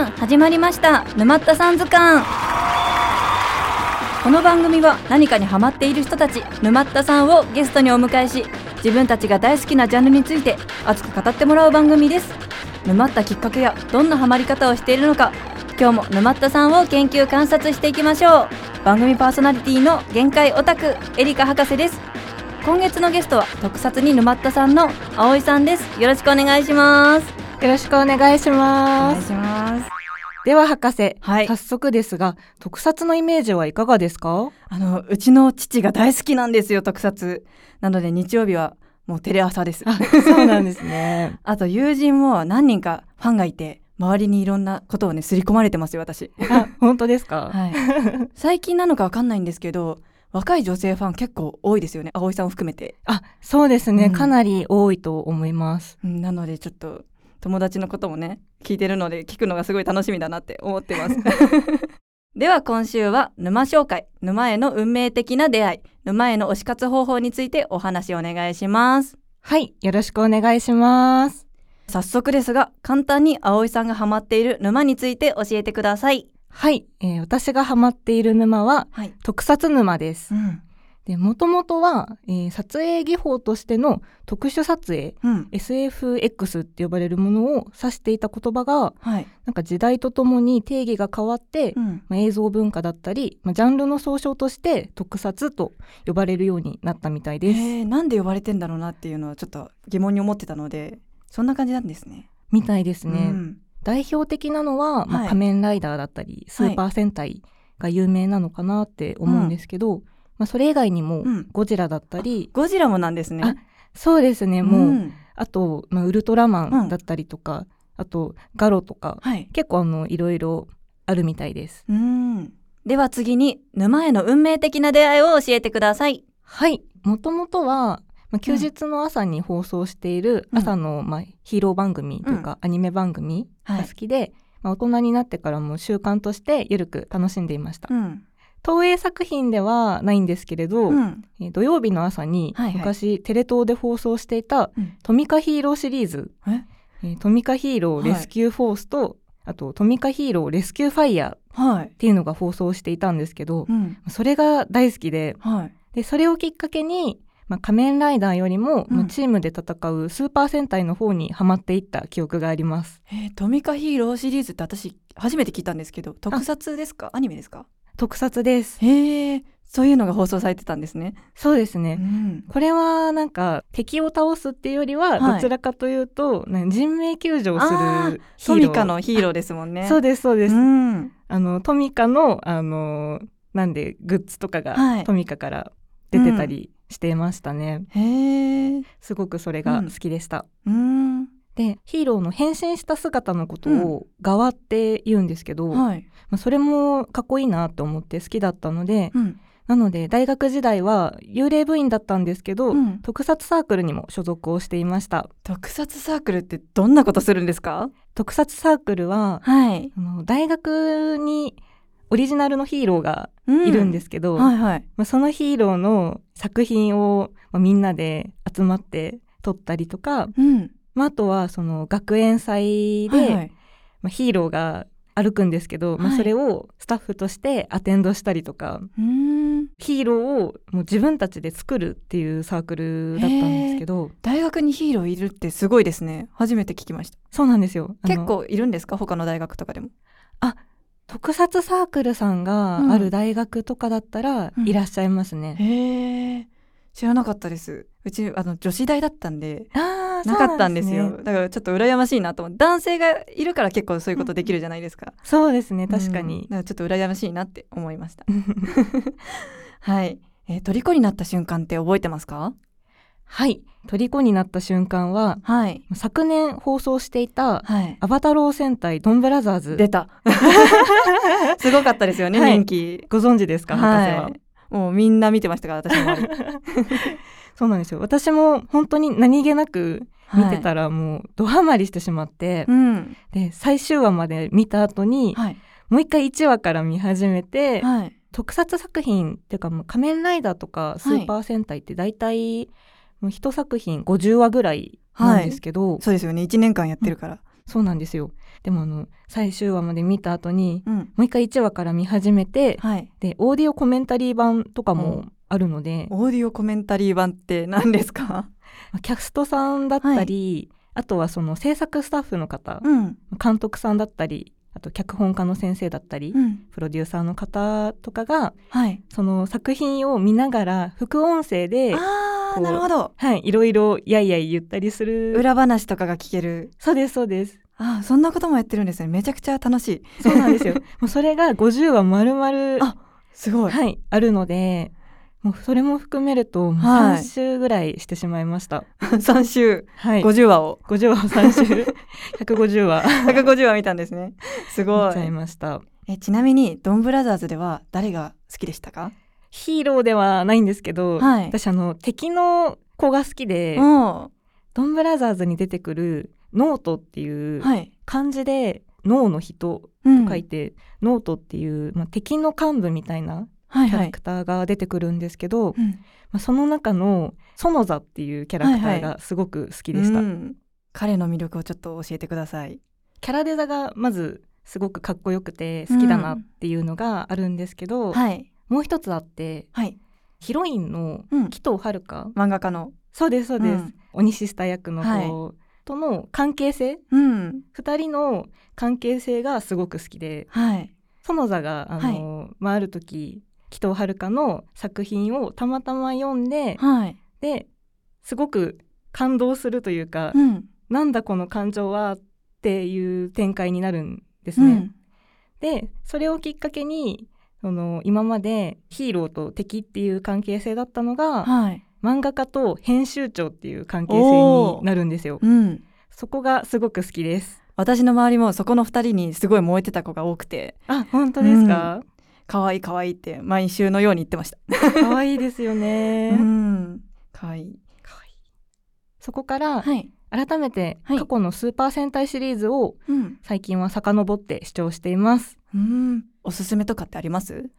皆さん始まりました。沼ったさん図鑑。この番組は何かにハマっている人たち沼ったさんをゲストにお迎えし自分たちが大好きなジャンルについて熱く語ってもらう番組です。沼ったきっかけやどんなハマり方をしているのか今日も沼ったさんを研究観察していきましょう。番組パーソナリティの限界オタクエリカ博士です。今月のゲストは特撮に沼ったさんの葵さんです。よろしくお願いします。よろしくお願いしおます。願いしますでは博士、はい。早速ですが、特撮のイメージはいかがですか？あのうちの父が大好きなんですよ特撮。なので日曜日はもうテレ朝です。あ、そうなんですね。あと友人も何人かファンがいて周りにいろんなことをね刷り込まれてますよ私。あ、本当ですか、はい。最近なのかわかんないんですけど若い女性ファン結構多いですよね葵さんを含めて、あ、そうですね、うん。かなり多いと思います。うんなのでちょっと友達のこともね聞いてるので聞くのがすごい楽しみだなって思ってます。では今週は沼紹介。沼への運命的な出会い。沼への推し活方法についてお話をお願いします。はい、よろしくお願いします。早速ですが簡単に葵さんがハマっている沼について教えてください。はい、えー私がハマっている沼ははい、特撮沼です。ん。で、もともとは、えー撮影技法としての特殊撮影、うん、SFX って呼ばれるものを指していた言葉が、はい、なんか時代とともに定義が変わって、うん、まあ、映像文化だったり、まあ、ジャンルの総称として特撮と呼ばれるようになったみたいです。えー、なんで呼ばれてんだろうなっていうのはちょっと疑問に思ってたのでそんな感じなんですね。みたいですね。うん。代表的なのは、まあはい。仮面ライダーだったりスーパー戦隊が有名なのかなって思うんですけど、まあ、それ以外にもうん。ゴジラだったり、ゴジラもなんですね。あそうですね。もう、んあと、まあ、ウルトラマうんンだったりとか、あとガロとかはい。結構あのいろいろあるみたいです。うん。では次に沼への運命的な出会いを教えてください。はい。もともとは、まあ、休日の朝に放送しているうん。朝の、まあ、ヒーロー番組というか、アニメ番組が好きで、まあ、大人になってからも習慣としてゆるく楽しんでいました。うん東映作品ではないんですけれど、うん。えー土曜日の朝にはいはい。昔テレ東で放送していたうん。トミカヒーローシリーズ、トミカヒーローレスキューフォースと、あとトミカヒーローレスキューファイヤーっはい。ていうのが放送していたんですけど、うん。それが大好きではい。でそれをきっかけに、まあ、仮面ライダーよりも、うん。まあチームで戦うスーパー戦隊の方にハマっていった記憶があります。えー、トミカヒーローシリーズって私初めて聞いたんですけど特撮ですか？アニメですか？特撮です。へえそういうのが放送されてたんですね、そうですね、ん、これはなんか敵を倒すっていうよりははい。どちらかというと、なんか人命救助をするトミカのヒーローですもんね。そうですそうです、うん。あのトミカのあのなんでグッズとかが、はい。トミカから出てたりしていましたね、へえすごくそれが好きでした、うんでヒーローの変身した姿のことを側って言うんですけど、まはい、あ、それもかっこいいなと思って好きだったので、うん。なので大学時代は幽霊部員だったんですけど、うん。特撮サークルにも所属をしていました。特撮サークルってどんなことするんですか？特撮サークルははい。あの大学にオリジナルのヒーローがいるんですすけど、はいはい。まあ、そのヒーローの作品を、まあみんなで集まって撮ったりとか、うんまあ、あとはその学園祭で、はいはい。まあ、ヒーローが歩くんですけど、まあ、はいそれをスタッフとしてアテンドしたりとか、うん。ヒーローをもう自分たちで作るっていうサークルだったんですけど大学にヒーローいるってすごいですね。初めて聞きました。そうなんですよ。結構いるんですか？他の大学とかでも。特撮サークルさんがある大学とかだったらうん。いらっしゃいますね。へえ知らなかったです。うちあの女子大だったんで。あーなかったんですよ。そうなんだからちょっと羨ましいなと思って。男性がいるから結構そういうことできるじゃないですか、そうですね確かうんに。だ。からちょっと羨ましいなって思いました。はい、えー、虜になった瞬間って覚えてますか？はい。虜になった瞬間ははい。昨年放送していたはい。アバタロー戦隊ドンブラザーズ。出た。すごかったですよね、はい。人気。ご存知ですか博士は。はい。もうみんな見てましたから私の周りそうなんですよ。私も本当に何気なく見てら、たらもうドハマりしてしまって、うん。で最終話まで見た後に、はい。もう一回1話から見始めて、はい。特撮作品っていうかもう仮面ライダーとかスーパー戦隊って大体もう一作品50話ぐらいなんですけど、そうですよね。1年間やってるから、そうなんですよ。でもあの最終話まで見た後にうん。もう一回1話から見始めて、はい。でオーディオコメンタリー版とかもあるので、オーディオコメンタリー版って何ですか？まあキャストさんだったり、あとはその制作スタッフの方、うん。監督さんだったりあと脚本家の先生だったり、うん。プロデューサーの方とかがはい。その作品を見ながら副音声で、あなるほど。はい、いろいろやいやい言ったりする。裏話とかが聞ける。そうですそうです。あーそんなこともやってるんですね。めちゃくちゃ楽しい。そうなんですよ。もうそれが50話丸々あすごい。はい、あるのでもうそれも含めるともうはい。3週ぐらいしてしまいました。3週。はい、50話を。50話を3週150話。150 話見たんですね。すご見ちゃいいました。えちなみにドンブラザーズでは誰が好きでしたか？ヒーローではないんですけど、はい。私あの敵の子が好きで、もドンブラザーズに出てくる脳人っていううはい、漢字で脳の人うんと書いて、脳人っていう、まあ、敵の幹部みたいなはいはいキャラクターが出てくるんですけど、うん。まあ、その中のソノザっていうキャラクターがすごく好きでした、うん。彼の魅力をちょっと教えてください。キャラデザがまずすごくかっこよくて好きだなっていうのがあるんですけど、はい。もう一つあってはい。ヒロインのうん。鬼頭はるか、漫画家の。そうですそうです、うん。鬼シスター役の子との関係性。うん。二人の関係性がすごく好きではい。園座があの、まあ、ある時紀藤遥香の作品をたまたま読んで、はい。ですごく感動するというか、うん。なんだこの感情はっていう展開になるんですね。うん。でそれをきっかけにその今までヒーローと敵っていう関係性だったのがはい。漫画家と編集長っていう関係性になるんですよ。うん。そこがすごく好きです。私の周りもそこの二人にすごい燃えてた子が多くて。あ本当ですか、可愛い可愛いって毎週のように言ってました。可愛いですよね。うん。可愛い。可愛い。そこからはい。改めてはい。過去のスーパー戦隊シリーズをうん。最近は遡って視聴しています。うん。おすすめとかってあります？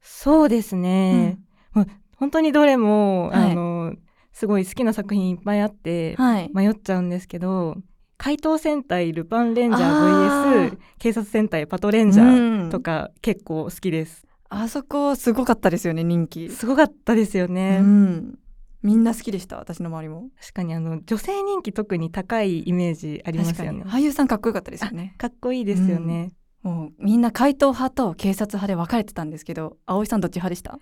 そうですね。もう本当にどれも、はい。あのすごい好きな作品いっぱいあってはい。迷っちゃうんですけど怪盗戦隊ルパンレンジャあー。VS 警察戦隊パトレンジャうん。ーとか結構好きです。あそこすごかったですよね人気。すごかったですよね。うん。みんな好きでした私の周りも。確かにあの女性人気特に高いイメージありますよね。俳優さんかっこよかったですよね。かっこいいですよね。もうみんな怪盗派と警察派で分かれてたんですけど葵さんどっち派でした？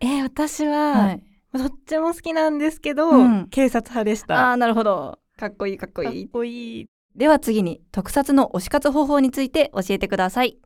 えー私は、はい。どっちも好きなんですけど、うん。警察派でした。あーなるほどかっこいいかっこかっいいこいい。では次に特撮の推し活方法について教えてください。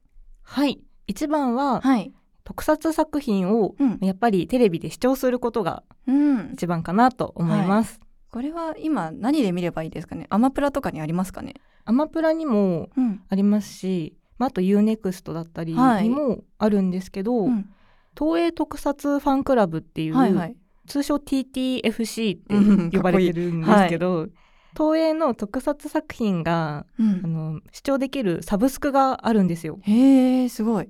はい。一番は、はい。特撮作品をうん、やっぱりテレビで視聴することがうん、一番かなと思います。これは今何で見ればいいですかね？アマプラとかにありますかね？アマプラにもうん、ありますし、まあ、あと UNEXT だったりはい。にもあるんですけど、うん、東映特撮ファンクラブっていう、はいはい。通称 TTFC うんって呼ばれてるんですけど、東映の特撮作品がうあん、の視聴できるサブスクがあるんですよ。へえすごい、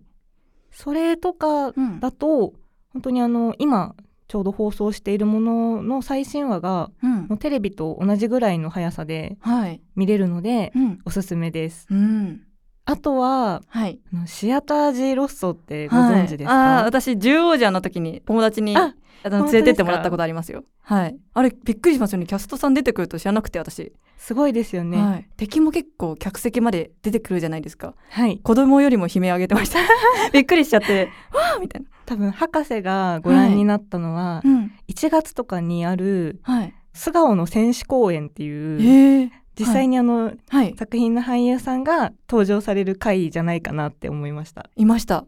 それとかうん。だと本当にあの今ちょうど放送しているものの最新話がうん。もうテレビと同じぐらいの速さではい、見れるのでうん。おすすめです。うん、あとははい。シアター G ロッソってご存知ですか、はい、私獣王者の時に友達にああの連れてってもらったことありますよ。はい。あれびっくりしますよね。キャストさん出てくると知らなくて私、すごいですよね。はい、敵も結構客席まで出てくるじゃないですか。はい。子供よりも悲鳴上げてました。びっくりしちゃって わーみたいな。多分博士がご覧になったのは、うん。1月とかにあるはい。素顔の戦士公演っていう実際にあの、はい。作品の俳優さんが登場される回じゃないかなって思いました。いました。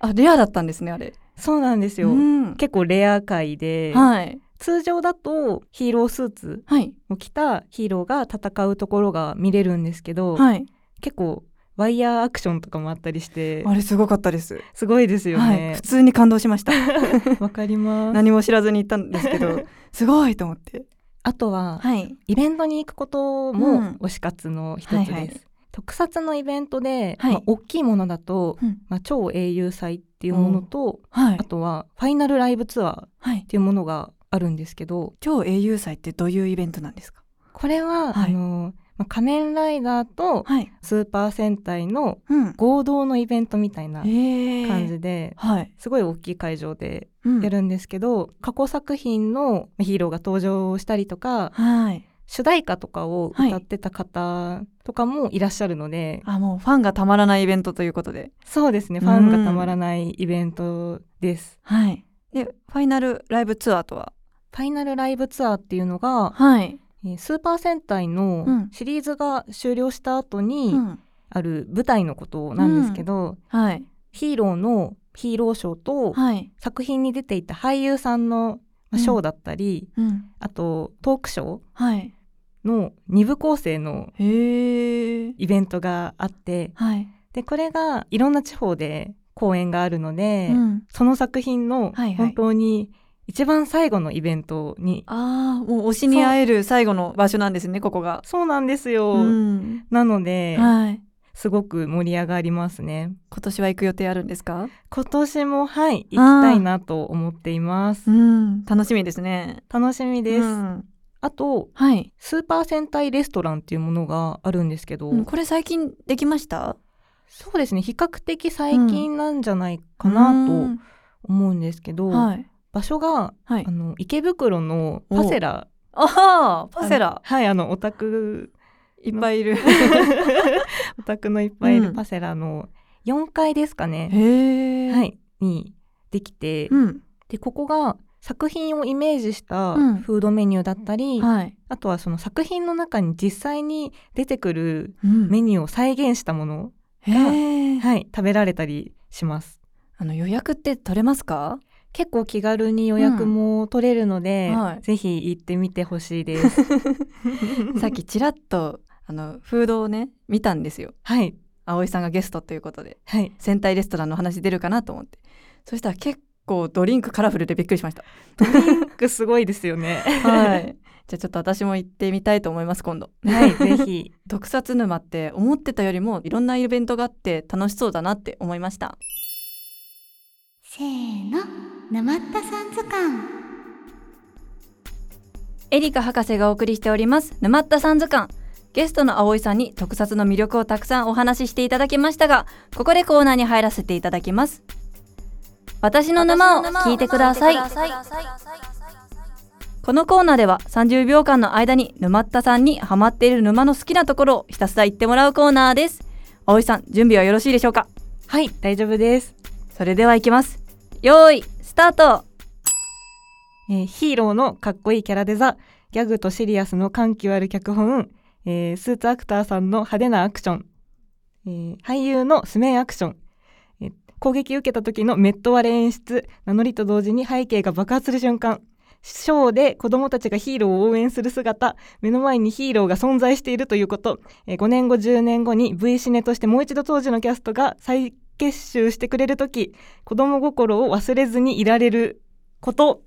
あレアだったんですねあれ。そうなんですよ。うん。結構レア回で、はい。通常だとヒーロースーツはい。を着たヒーローが戦うところが見れるんですけど、はい。結構ワイヤーアクションとかもあったりしてあれすごかったです。すごいですよはい。ね普。通に感動しました。わ、かります。何も知らずに行ったんですけど すごいと思ってあとは、はい。イベントに行くことうん。も推し活の一つです。はいはい。特撮のイベントで、はい。まあ、大きいものだと、うん。まあ、超英雄祭っていうものと、はい。あとはファイナルライブツアーっはい。ていうものがあるんですけど超英雄祭ってどういうイベントなんですか？これは、はい。あのまあ仮面ライダーとはい。スーパー戦隊のうん。合同のイベントみたいな感じで、はい、すごい大きい会場でうん。やるんですけど、過去作品のヒーローが登場したりとかはい。主題歌とかを歌ってた方とかもいらっしゃるので、あもうファンがたまらないイベントということで。そうですね。ファンがたまらないイベントです。はい。でファイナルライブツアーとは？ファイナルライブツアーっていうのが、はい、えースーパー戦隊のうん。シリーズが終了した後にうん。ある舞台のことなんですけど、はい。ヒーローのヒーローショーとはい、作品に出ていた俳優さんのまあショーだったり、うん、あとトークショーはい。の2部構成のイベントがあってはい、でこれがいろんな地方で公演があるので、うん、その作品の本当に一番最後のイベントに、ああもう推しに会える最後の場所なんですねここが。そうなんですよ、うん。なので、はい。すごく盛り上がりますね。今年は行く予定あるんですか？今年もはい行きたいなと思っています。うん。楽しみですね。楽しみです、うん。あとはい、スーパー戦隊レストランっていうものがあるんですけど、うん。これ最近できました？そうですね。比較的最近なんじゃないかなとうん。思うんですけど、はい場所がはい。あの池袋のパセラ。ああパセラ。はいあのオタクいっぱいいる。オタクのいっぱいいうん。るパセラの4階ですかね、へえはいにできて、うん。でここが作品をイメージしたうん。フードメニューだったり、はい、あとはその作品の中に実際に出てくるうん。メニューを再現したもの、へえはい、食べられたりします。あの予約って取れますか？結構気軽に予約も取れるので、うん。はい。ぜひ行ってみてほしいです。さっきちらっとあのフードをね見たんですよ。はい。葵さんがゲストということで。はい。戦隊レストランの話出るかなと思って。そしたら結構ドリンクカラフルでびっくりしました。ドリンクすごいですよね。はい。じゃあちょっと私も行ってみたいと思います今度。はい ぜひ。特撮沼って思ってたよりもいろんなイベントがあって楽しそうだなって思いましたせーの沼ったさん図鑑。エリカ博士がお送りしております沼ったさん図鑑。ゲストの葵さんに特撮の魅力をたくさんお話ししていただきましたがここでコーナーに入らせていただきます。私の沼を聞いてください。このコーナーでは30秒間の間に沼ったさんにハマっている沼の好きなところをひたすら言ってもらうコーナーです。葵さん準備はよろしいでしょうか？はい大丈夫です、それでは行きますよーいスタート。えーヒーローのかっこいいキャラデザギャグとシリアスの緩急ある脚本、えースーツアクターさんの派手なアクション、えー俳優のスメアクション、えー攻撃受けた時のメット割れ演出名乗りと同時に背景が爆発する瞬間ショーで子供たちがヒーローを応援する姿目の前にヒーローが存在しているということ、えー5年後10年後に V シネとしてもう一度当時のキャストが再結集してくれる時子供心を忘れずにいられること。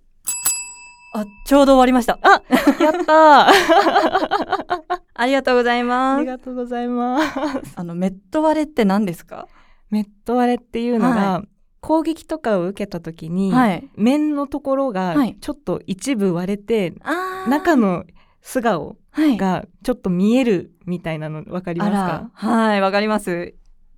あちょうど終わりました。あやったー。ありがとうございあます。りがとうございます。あのメット割れって何ですか？メット割れっていうのが、は攻撃とかを受けた時に、はい。面のところがはい。ちょっと一部割れて、あー。中の素顔はい。がちょっと見えるみたいなの分かりますあら。はいわかります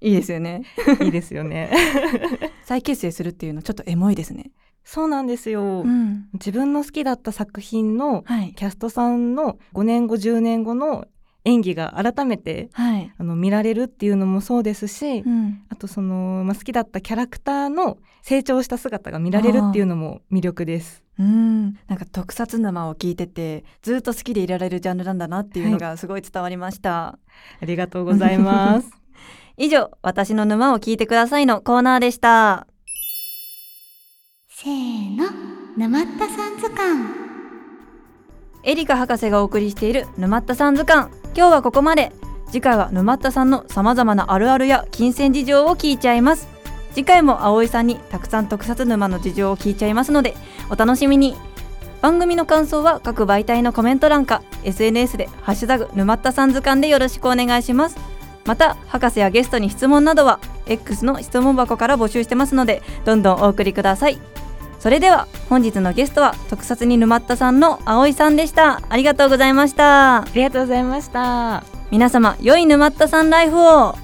いいですよね。かいいですよね。再結成するっていうのちょっとエモいですね。そうなんですよ、ん。自分の好きだった作品のはい。キャストさんの5年後10年後の演技が改めてはい。あの見られるっていうのもそうですし、うん。あとその、まあ、好きだったキャラクターの成長した姿が見られるっていうのも魅力です。うん。なんか特撮沼を聞いててずっと好きでいられるジャンルなんだなっていうのがすごい伝わりました、ありがとうございます。以上私の沼を聞いてくださいのコーナーでした。せーの沼ったさん図鑑。エリカ博士がお送りしている沼ったさん図鑑。今日はここまで。次回は沼ったさんの様々なあるあるや金銭事情を聞いちゃいます。次回も葵さんにたくさん特撮沼の事情を聞いちゃいますのでお楽しみに。番組の感想は各媒体のコメント欄か SNS で「ハッシュタグ沼ったさん図鑑」でよろしくお願いしますまた博士やゲストに質問などは X の質問箱から募集してますのでどんどんお送りください。それでは本日のゲストは特撮に沼ったさんの葵さんでした。ありがとうございました。ありがとうございました。皆様良い沼ったさんライフを